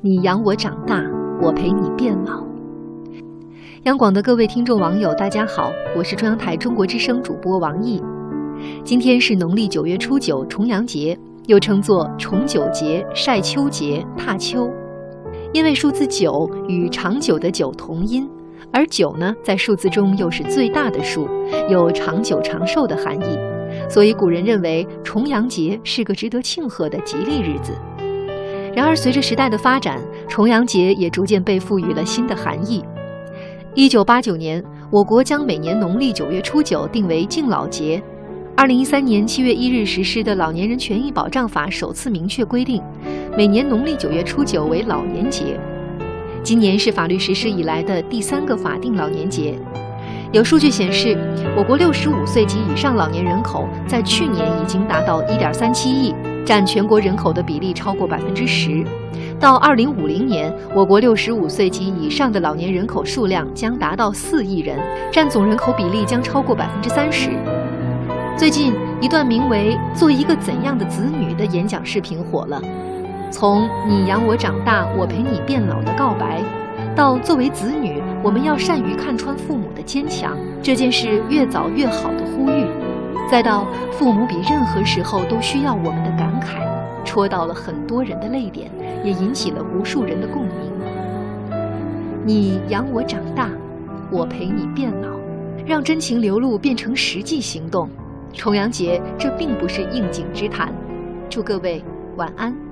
你养我长大，我陪你变老。央广的各位听众网友，大家好，我是中央台中国之声主播王毅。今天是农历九月初九，重阳节，又称作重九节、晒秋节、踏秋。因为数字九与长久的久同音，而九呢，在数字中又是最大的数，有长久长寿的含义，所以古人认为重阳节是个值得庆贺的吉利日子。然而，随着时代的发展，重阳节也逐渐被赋予了新的含义。一九八九年，我国将每年农历九月初九定为敬老节。二零一三年七月一日实施的《老年人权益保障法》首次明确规定，每年农历九月初九为老年节。今年是法律实施以来的第三个法定老年节。有数据显示，我国六十五岁及以上老年人口在去年已经达到一点三七亿。占全国人口的比例超过百分之十，到二零五零年，我国六十五岁及以上的老年人口数量将达到四亿人，占总人口比例将超过百分之三十。最近一段名为《做一个怎样的子女》的演讲视频火了，从“你养我长大，我陪你变老”的告白，到作为子女我们要善于看穿父母的坚强，这件事越早越好的呼吁。再到父母比任何时候都需要我们的感慨，戳到了很多人的泪点，也引起了无数人的共鸣。你养我长大，我陪你变老，让真情流露变成实际行动。重阳节，这并不是应景之谈。祝各位晚安。